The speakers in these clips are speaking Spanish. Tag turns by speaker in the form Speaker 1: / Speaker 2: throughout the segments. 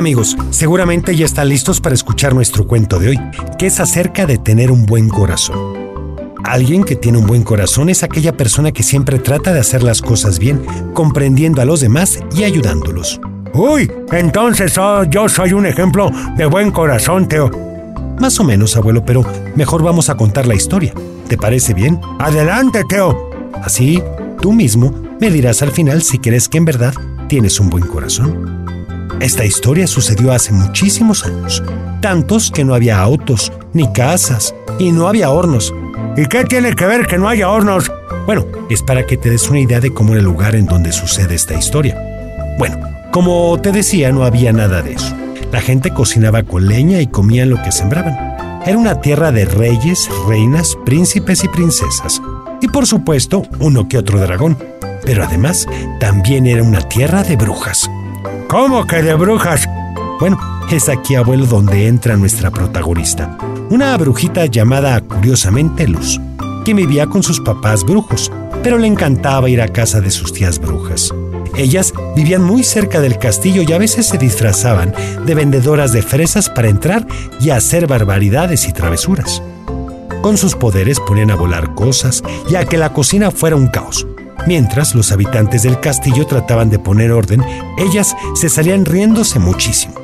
Speaker 1: Amigos, seguramente ya están listos para escuchar nuestro cuento de hoy, que es acerca de tener un buen corazón. Alguien que tiene un buen corazón es aquella persona que siempre trata de hacer las cosas bien, comprendiendo a los demás y ayudándolos.
Speaker 2: Uy, entonces oh, yo soy un ejemplo de buen corazón, Teo.
Speaker 1: Más o menos, abuelo, pero mejor vamos a contar la historia. ¿Te parece bien?
Speaker 2: Adelante, Teo.
Speaker 1: Así, tú mismo me dirás al final si crees que en verdad tienes un buen corazón. Esta historia sucedió hace muchísimos años, tantos que no había autos, ni casas, y no había hornos.
Speaker 2: ¿Y qué tiene que ver que no haya hornos?
Speaker 1: Bueno, es para que te des una idea de cómo era el lugar en donde sucede esta historia. Bueno, como te decía, no había nada de eso. La gente cocinaba con leña y comían lo que sembraban. Era una tierra de reyes, reinas, príncipes y princesas. Y por supuesto, uno que otro dragón. Pero además, también era una tierra de brujas.
Speaker 2: ¿Cómo que de brujas?
Speaker 1: Bueno, es aquí, abuelo, donde entra nuestra protagonista. Una brujita llamada curiosamente Luz, que vivía con sus papás brujos, pero le encantaba ir a casa de sus tías brujas. Ellas vivían muy cerca del castillo y a veces se disfrazaban de vendedoras de fresas para entrar y hacer barbaridades y travesuras. Con sus poderes ponían a volar cosas y a que la cocina fuera un caos. Mientras los habitantes del castillo trataban de poner orden, ellas se salían riéndose muchísimo.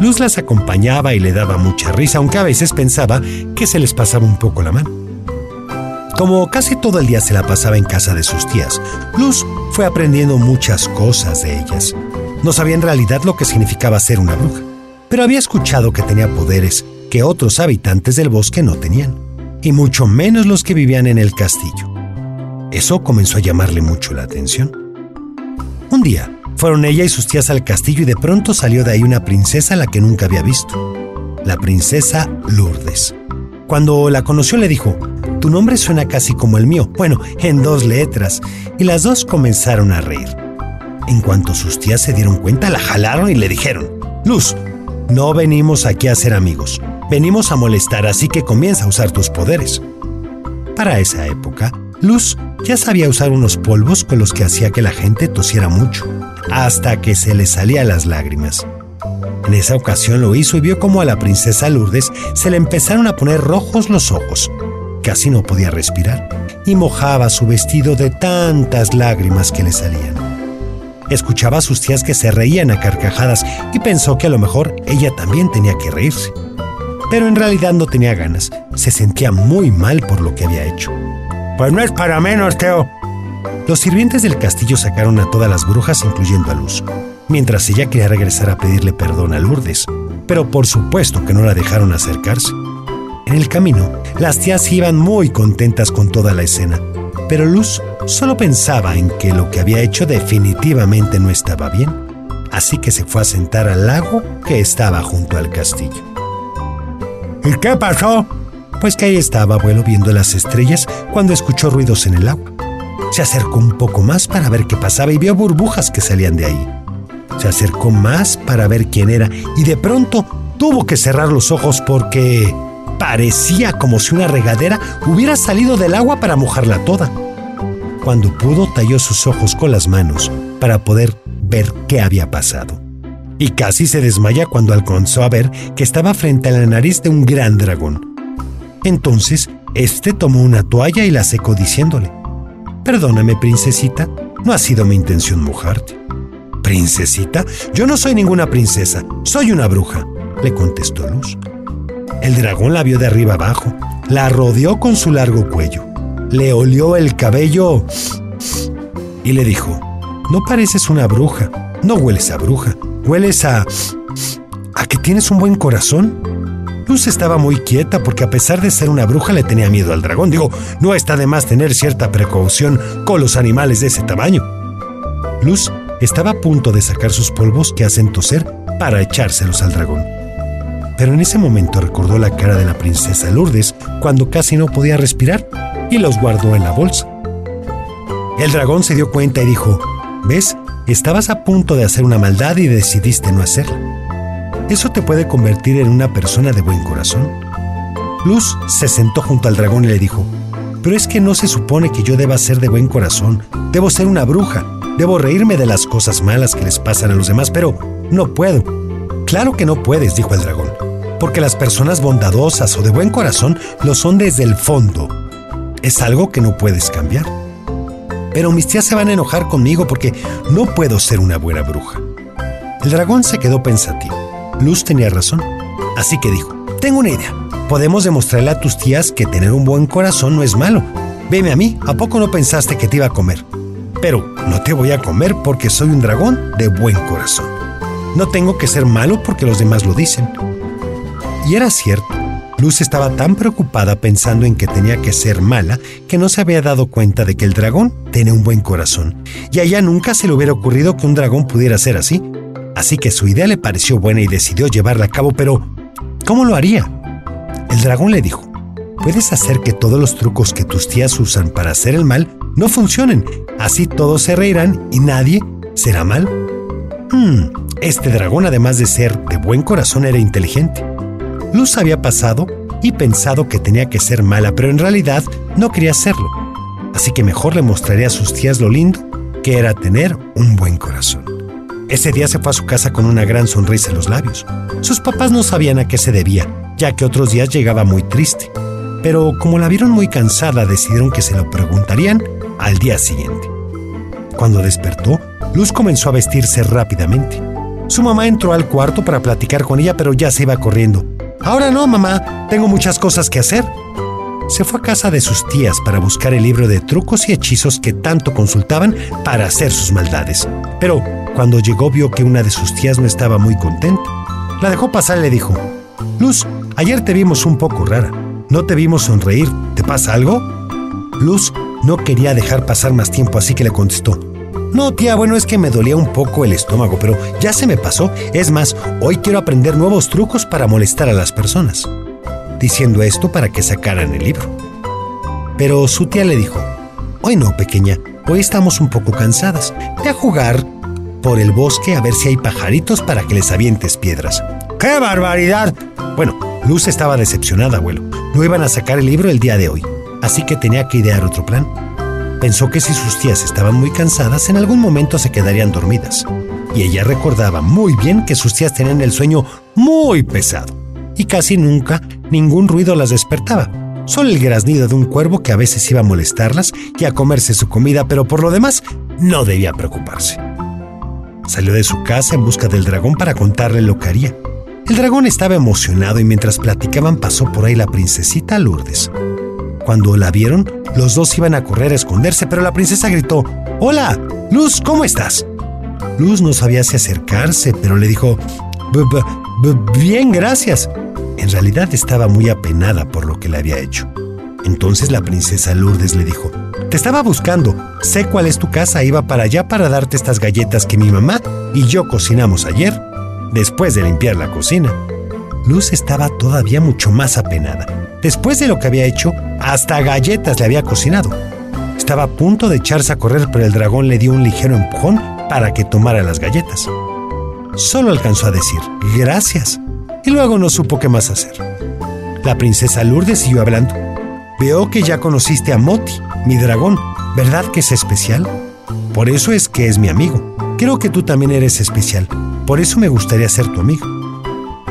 Speaker 1: Luz las acompañaba y le daba mucha risa, aunque a veces pensaba que se les pasaba un poco la mano. Como casi todo el día se la pasaba en casa de sus tías, Luz fue aprendiendo muchas cosas de ellas. No sabía en realidad lo que significaba ser una bruja, pero había escuchado que tenía poderes que otros habitantes del bosque no tenían, y mucho menos los que vivían en el castillo. Eso comenzó a llamarle mucho la atención. Un día, fueron ella y sus tías al castillo y de pronto salió de ahí una princesa a la que nunca había visto, la princesa Lourdes. Cuando la conoció le dijo, tu nombre suena casi como el mío, bueno, en dos letras, y las dos comenzaron a reír. En cuanto sus tías se dieron cuenta, la jalaron y le dijeron, Luz, no venimos aquí a ser amigos, venimos a molestar, así que comienza a usar tus poderes. Para esa época, Luz ya sabía usar unos polvos con los que hacía que la gente tosiera mucho, hasta que se le salían las lágrimas. En esa ocasión lo hizo y vio cómo a la princesa Lourdes se le empezaron a poner rojos los ojos, Casi no podía respirar y mojaba su vestido de tantas lágrimas que le salían. Escuchaba a sus tías que se reían a carcajadas y pensó que a lo mejor ella también tenía que reírse. Pero en realidad no tenía ganas, se sentía muy mal por lo que había hecho.
Speaker 2: Pues no es para menos, Teo.
Speaker 1: Los sirvientes del castillo sacaron a todas las brujas, incluyendo a Luz, mientras ella quería regresar a pedirle perdón a Lourdes, pero por supuesto que no la dejaron acercarse. En el camino, las tías iban muy contentas con toda la escena, pero Luz solo pensaba en que lo que había hecho definitivamente no estaba bien, así que se fue a sentar al lago que estaba junto al castillo.
Speaker 2: ¿Y qué pasó?
Speaker 1: Pues que ahí estaba abuelo viendo las estrellas cuando escuchó ruidos en el agua. Se acercó un poco más para ver qué pasaba y vio burbujas que salían de ahí. Se acercó más para ver quién era y de pronto tuvo que cerrar los ojos porque Parecía como si una regadera hubiera salido del agua para mojarla toda. Cuando pudo, talló sus ojos con las manos para poder ver qué había pasado. Y casi se desmaya cuando alcanzó a ver que estaba frente a la nariz de un gran dragón. Entonces, este tomó una toalla y la secó diciéndole, Perdóname, princesita, no ha sido mi intención mojarte. ¿Princesita? Yo no soy ninguna princesa, soy una bruja, le contestó Luz. El dragón la vio de arriba abajo, la rodeó con su largo cuello, le olió el cabello y le dijo, no pareces una bruja, no hueles a bruja, hueles a... a que tienes un buen corazón. Luz estaba muy quieta porque a pesar de ser una bruja le tenía miedo al dragón. Digo, no está de más tener cierta precaución con los animales de ese tamaño. Luz estaba a punto de sacar sus polvos que hacen toser para echárselos al dragón pero en ese momento recordó la cara de la princesa Lourdes cuando casi no podía respirar y los guardó en la bolsa. El dragón se dio cuenta y dijo, ¿ves? Estabas a punto de hacer una maldad y decidiste no hacerla. Eso te puede convertir en una persona de buen corazón. Luz se sentó junto al dragón y le dijo, pero es que no se supone que yo deba ser de buen corazón, debo ser una bruja, debo reírme de las cosas malas que les pasan a los demás, pero no puedo. Claro que no puedes, dijo el dragón, porque las personas bondadosas o de buen corazón lo son desde el fondo. Es algo que no puedes cambiar. Pero mis tías se van a enojar conmigo porque no puedo ser una buena bruja. El dragón se quedó pensativo. Luz tenía razón. Así que dijo, tengo una idea. Podemos demostrarle a tus tías que tener un buen corazón no es malo. Veme a mí, ¿a poco no pensaste que te iba a comer? Pero no te voy a comer porque soy un dragón de buen corazón. No tengo que ser malo porque los demás lo dicen. Y era cierto. Luz estaba tan preocupada pensando en que tenía que ser mala que no se había dado cuenta de que el dragón tenía un buen corazón. Y a ella nunca se le hubiera ocurrido que un dragón pudiera ser así. Así que su idea le pareció buena y decidió llevarla a cabo, pero ¿cómo lo haría? El dragón le dijo, puedes hacer que todos los trucos que tus tías usan para hacer el mal no funcionen. Así todos se reirán y nadie será mal. Hmm, este dragón, además de ser de buen corazón, era inteligente. Luz había pasado y pensado que tenía que ser mala, pero en realidad no quería serlo. Así que mejor le mostraría a sus tías lo lindo que era tener un buen corazón. Ese día se fue a su casa con una gran sonrisa en los labios. Sus papás no sabían a qué se debía, ya que otros días llegaba muy triste. Pero como la vieron muy cansada, decidieron que se lo preguntarían al día siguiente. Cuando despertó, Luz comenzó a vestirse rápidamente. Su mamá entró al cuarto para platicar con ella, pero ya se iba corriendo. Ahora no, mamá, tengo muchas cosas que hacer. Se fue a casa de sus tías para buscar el libro de trucos y hechizos que tanto consultaban para hacer sus maldades. Pero cuando llegó vio que una de sus tías no estaba muy contenta. La dejó pasar y le dijo, Luz, ayer te vimos un poco rara. No te vimos sonreír. ¿Te pasa algo? Luz no quería dejar pasar más tiempo, así que le contestó. No, tía, bueno, es que me dolía un poco el estómago, pero ya se me pasó. Es más, hoy quiero aprender nuevos trucos para molestar a las personas. Diciendo esto para que sacaran el libro. Pero su tía le dijo, Hoy no, pequeña, hoy estamos un poco cansadas. Ve a jugar por el bosque a ver si hay pajaritos para que les avientes piedras. ¡Qué barbaridad! Bueno, Luz estaba decepcionada, abuelo. No iban a sacar el libro el día de hoy así que tenía que idear otro plan. Pensó que si sus tías estaban muy cansadas, en algún momento se quedarían dormidas. Y ella recordaba muy bien que sus tías tenían el sueño muy pesado, y casi nunca ningún ruido las despertaba. Solo el graznido de un cuervo que a veces iba a molestarlas y a comerse su comida, pero por lo demás no debía preocuparse. Salió de su casa en busca del dragón para contarle lo que haría. El dragón estaba emocionado y mientras platicaban pasó por ahí la princesita Lourdes. Cuando la vieron, los dos iban a correr a esconderse, pero la princesa gritó, Hola, Luz, ¿cómo estás? Luz no sabía si acercarse, pero le dijo, Bien, gracias. En realidad estaba muy apenada por lo que le había hecho. Entonces la princesa Lourdes le dijo, Te estaba buscando, sé cuál es tu casa, iba para allá para darte estas galletas que mi mamá y yo cocinamos ayer, después de limpiar la cocina. Luz estaba todavía mucho más apenada. Después de lo que había hecho, hasta galletas le había cocinado. Estaba a punto de echarse a correr, pero el dragón le dio un ligero empujón para que tomara las galletas. Solo alcanzó a decir gracias y luego no supo qué más hacer. La princesa Lourdes siguió hablando. Veo que ya conociste a Moti, mi dragón. ¿Verdad que es especial? Por eso es que es mi amigo. Creo que tú también eres especial. Por eso me gustaría ser tu amigo.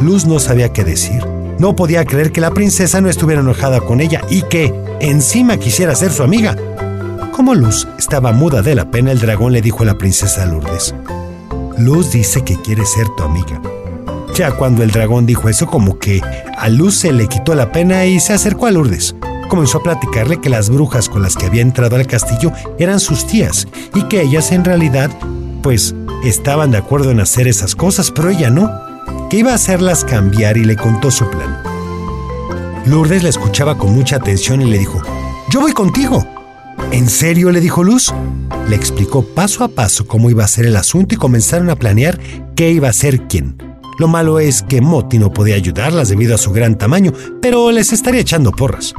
Speaker 1: Luz no sabía qué decir. No podía creer que la princesa no estuviera enojada con ella y que encima quisiera ser su amiga. Como Luz estaba muda de la pena, el dragón le dijo a la princesa Lourdes, Luz dice que quiere ser tu amiga. Ya cuando el dragón dijo eso, como que a Luz se le quitó la pena y se acercó a Lourdes. Comenzó a platicarle que las brujas con las que había entrado al castillo eran sus tías y que ellas en realidad, pues, estaban de acuerdo en hacer esas cosas, pero ella no que iba a hacerlas cambiar y le contó su plan. Lourdes la escuchaba con mucha atención y le dijo, Yo voy contigo. ¿En serio? le dijo Luz. Le explicó paso a paso cómo iba a ser el asunto y comenzaron a planear qué iba a ser quién. Lo malo es que Moti no podía ayudarlas debido a su gran tamaño, pero les estaría echando porras.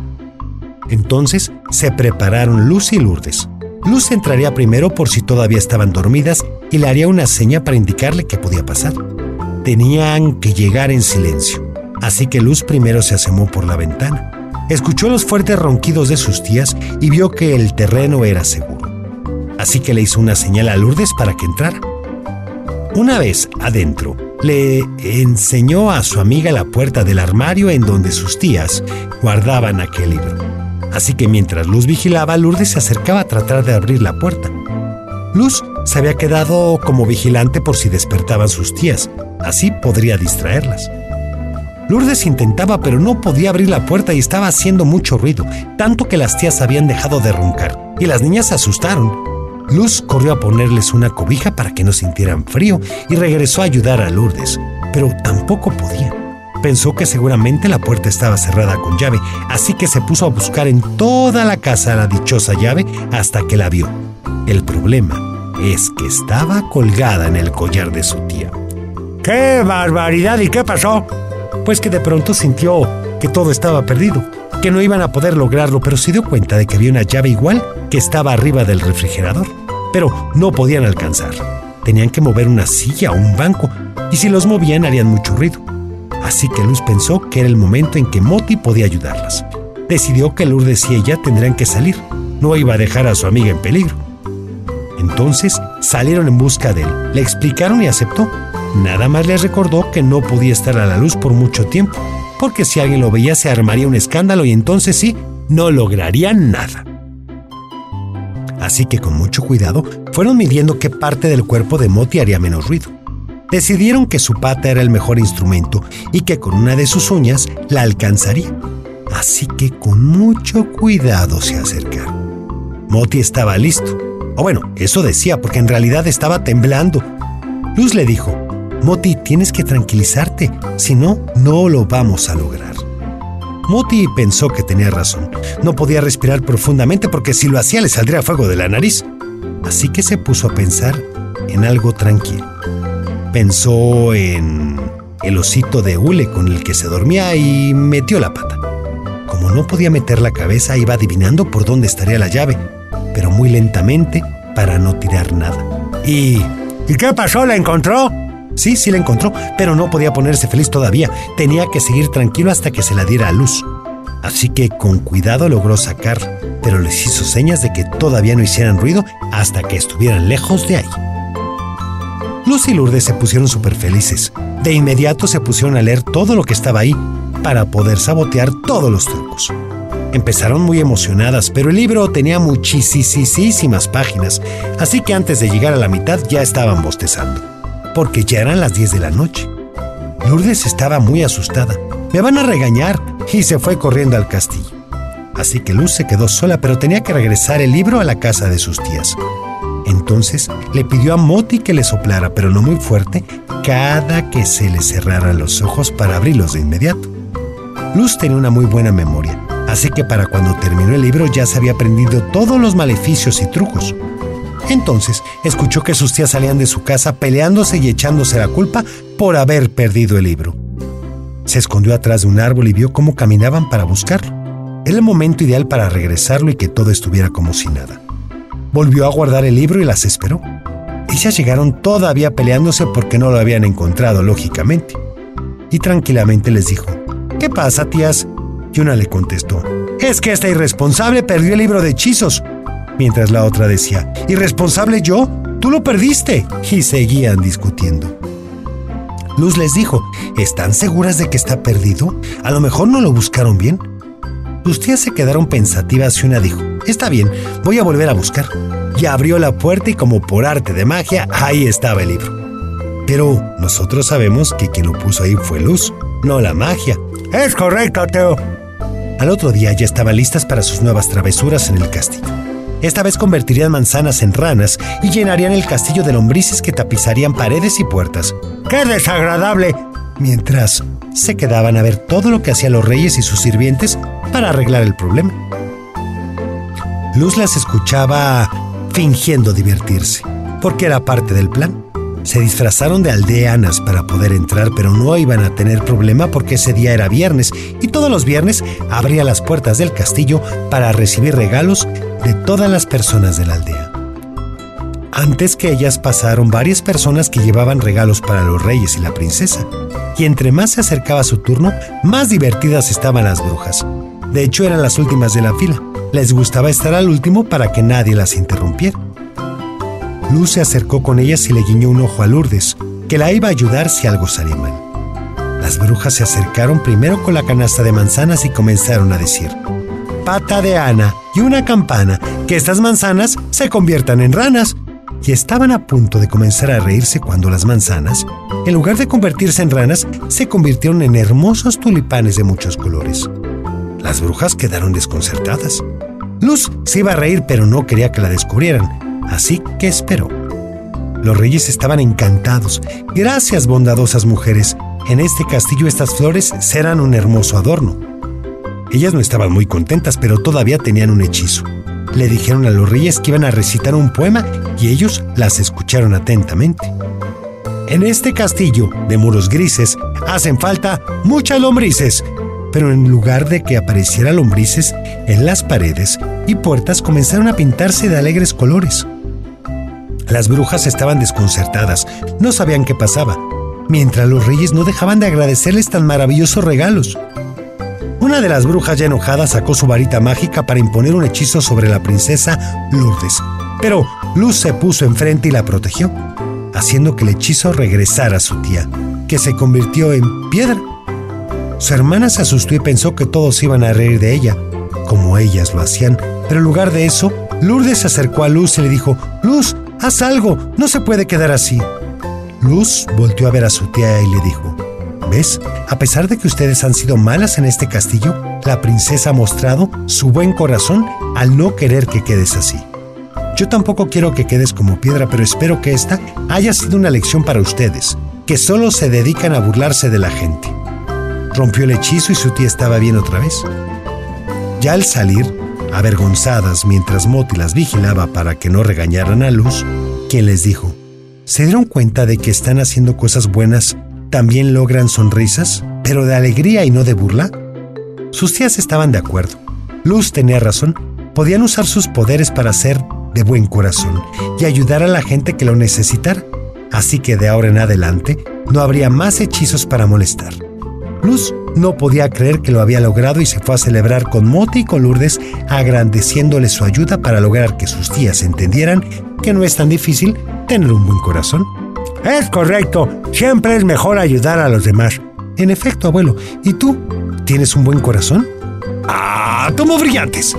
Speaker 1: Entonces se prepararon Luz y Lourdes. Luz entraría primero por si todavía estaban dormidas y le haría una seña para indicarle qué podía pasar. Tenían que llegar en silencio, así que Luz primero se asomó por la ventana. Escuchó los fuertes ronquidos de sus tías y vio que el terreno era seguro. Así que le hizo una señal a Lourdes para que entrara. Una vez adentro, le enseñó a su amiga la puerta del armario en donde sus tías guardaban aquel libro. Así que mientras Luz vigilaba, Lourdes se acercaba a tratar de abrir la puerta. Luz se había quedado como vigilante por si despertaban sus tías, así podría distraerlas. Lourdes intentaba, pero no podía abrir la puerta y estaba haciendo mucho ruido, tanto que las tías habían dejado de roncar, y las niñas se asustaron. Luz corrió a ponerles una cobija para que no sintieran frío y regresó a ayudar a Lourdes, pero tampoco podía. Pensó que seguramente la puerta estaba cerrada con llave, así que se puso a buscar en toda la casa la dichosa llave hasta que la vio. El problema es que estaba colgada en el collar de su tía.
Speaker 2: ¡Qué barbaridad! ¿Y qué pasó?
Speaker 1: pues que de pronto sintió que todo estaba perdido, que no iban a poder lograrlo, pero se dio cuenta de que había una llave igual que estaba arriba del refrigerador, pero no podían alcanzar. Tenían que mover una silla o un banco, y si los movían harían mucho ruido. Así que Luz pensó que era el momento en que Moti podía ayudarlas. Decidió que Lourdes y ella tendrían que salir, no iba a dejar a su amiga en peligro. Entonces salieron en busca de él, le explicaron y aceptó, Nada más les recordó que no podía estar a la luz por mucho tiempo, porque si alguien lo veía se armaría un escándalo y entonces sí, no lograrían nada. Así que con mucho cuidado fueron midiendo qué parte del cuerpo de Moti haría menos ruido. Decidieron que su pata era el mejor instrumento y que con una de sus uñas la alcanzaría. Así que con mucho cuidado se acercaron. Moti estaba listo. O bueno, eso decía porque en realidad estaba temblando. Luz le dijo, Moti, tienes que tranquilizarte, si no, no lo vamos a lograr. Moti pensó que tenía razón. No podía respirar profundamente porque si lo hacía le saldría fuego de la nariz. Así que se puso a pensar en algo tranquilo. Pensó en el osito de hule con el que se dormía y metió la pata. Como no podía meter la cabeza, iba adivinando por dónde estaría la llave, pero muy lentamente para no tirar nada.
Speaker 2: ¿Y, ¿y qué pasó? ¿La encontró?
Speaker 1: Sí, sí la encontró, pero no podía ponerse feliz todavía. Tenía que seguir tranquilo hasta que se la diera a luz. Así que con cuidado logró sacar, pero les hizo señas de que todavía no hicieran ruido hasta que estuvieran lejos de ahí. Luz y Lourdes se pusieron súper felices. De inmediato se pusieron a leer todo lo que estaba ahí para poder sabotear todos los trucos. Empezaron muy emocionadas, pero el libro tenía muchísimas páginas, así que antes de llegar a la mitad ya estaban bostezando porque ya eran las 10 de la noche. Lourdes estaba muy asustada. Me van a regañar y se fue corriendo al castillo. Así que Luz se quedó sola, pero tenía que regresar el libro a la casa de sus tías. Entonces le pidió a Moti que le soplara, pero no muy fuerte, cada que se le cerraran los ojos para abrirlos de inmediato. Luz tenía una muy buena memoria, así que para cuando terminó el libro ya se había aprendido todos los maleficios y trucos. Entonces escuchó que sus tías salían de su casa peleándose y echándose la culpa por haber perdido el libro. Se escondió atrás de un árbol y vio cómo caminaban para buscarlo. Era el momento ideal para regresarlo y que todo estuviera como si nada. Volvió a guardar el libro y las esperó. Ellas llegaron todavía peleándose porque no lo habían encontrado, lógicamente. Y tranquilamente les dijo, ¿Qué pasa, tías? Y una le contestó, es que esta irresponsable perdió el libro de hechizos mientras la otra decía, ¿irresponsable yo? Tú lo perdiste. Y seguían discutiendo. Luz les dijo, ¿están seguras de que está perdido? A lo mejor no lo buscaron bien. Sus tías se quedaron pensativas y una dijo, está bien, voy a volver a buscar. Y abrió la puerta y como por arte de magia, ahí estaba el libro. Pero nosotros sabemos que quien lo puso ahí fue Luz, no la magia.
Speaker 2: Es correcto, Teo.
Speaker 1: Al otro día ya estaban listas para sus nuevas travesuras en el castillo. Esta vez convertirían manzanas en ranas y llenarían el castillo de lombrices que tapizarían paredes y puertas.
Speaker 2: ¡Qué desagradable!
Speaker 1: Mientras se quedaban a ver todo lo que hacían los reyes y sus sirvientes para arreglar el problema. Luz las escuchaba fingiendo divertirse, porque era parte del plan. Se disfrazaron de aldeanas para poder entrar, pero no iban a tener problema porque ese día era viernes y todos los viernes abría las puertas del castillo para recibir regalos de todas las personas de la aldea. Antes que ellas pasaron varias personas que llevaban regalos para los reyes y la princesa, y entre más se acercaba su turno, más divertidas estaban las brujas. De hecho, eran las últimas de la fila. Les gustaba estar al último para que nadie las interrumpiera. Luz se acercó con ellas y le guiñó un ojo a Lourdes, que la iba a ayudar si algo salía mal. Las brujas se acercaron primero con la canasta de manzanas y comenzaron a decir, pata de Ana y una campana, que estas manzanas se conviertan en ranas. Y estaban a punto de comenzar a reírse cuando las manzanas, en lugar de convertirse en ranas, se convirtieron en hermosos tulipanes de muchos colores. Las brujas quedaron desconcertadas. Luz se iba a reír, pero no quería que la descubrieran, así que esperó. Los reyes estaban encantados. Gracias, bondadosas mujeres. En este castillo estas flores serán un hermoso adorno. Ellas no estaban muy contentas, pero todavía tenían un hechizo. Le dijeron a los reyes que iban a recitar un poema y ellos las escucharon atentamente. En este castillo de muros grises hacen falta muchas lombrices, pero en lugar de que apareciera lombrices, en las paredes y puertas comenzaron a pintarse de alegres colores. Las brujas estaban desconcertadas, no sabían qué pasaba, mientras los reyes no dejaban de agradecerles tan maravillosos regalos. Una de las brujas ya enojada sacó su varita mágica para imponer un hechizo sobre la princesa Lourdes, pero Luz se puso enfrente y la protegió, haciendo que el hechizo regresara a su tía, que se convirtió en piedra. Su hermana se asustó y pensó que todos iban a reír de ella, como ellas lo hacían, pero en lugar de eso, Lourdes se acercó a Luz y le dijo, Luz, haz algo, no se puede quedar así. Luz volteó a ver a su tía y le dijo, ¿ves? A pesar de que ustedes han sido malas en este castillo, la princesa ha mostrado su buen corazón al no querer que quedes así. Yo tampoco quiero que quedes como piedra, pero espero que esta haya sido una lección para ustedes, que solo se dedican a burlarse de la gente rompió el hechizo y su tía estaba bien otra vez. Ya al salir, avergonzadas mientras Moti las vigilaba para que no regañaran a Luz, quien les dijo, ¿se dieron cuenta de que están haciendo cosas buenas también logran sonrisas, pero de alegría y no de burla? Sus tías estaban de acuerdo. Luz tenía razón, podían usar sus poderes para ser de buen corazón y ayudar a la gente que lo necesitara, así que de ahora en adelante no habría más hechizos para molestar. Luz no podía creer que lo había logrado y se fue a celebrar con Moti y con Lourdes, agradeciéndole su ayuda para lograr que sus tías entendieran que no es tan difícil tener un buen corazón.
Speaker 2: Es correcto, siempre es mejor ayudar a los demás.
Speaker 1: En efecto, abuelo, ¿y tú? ¿Tienes un buen corazón? ¡Ah, tomo brillantes!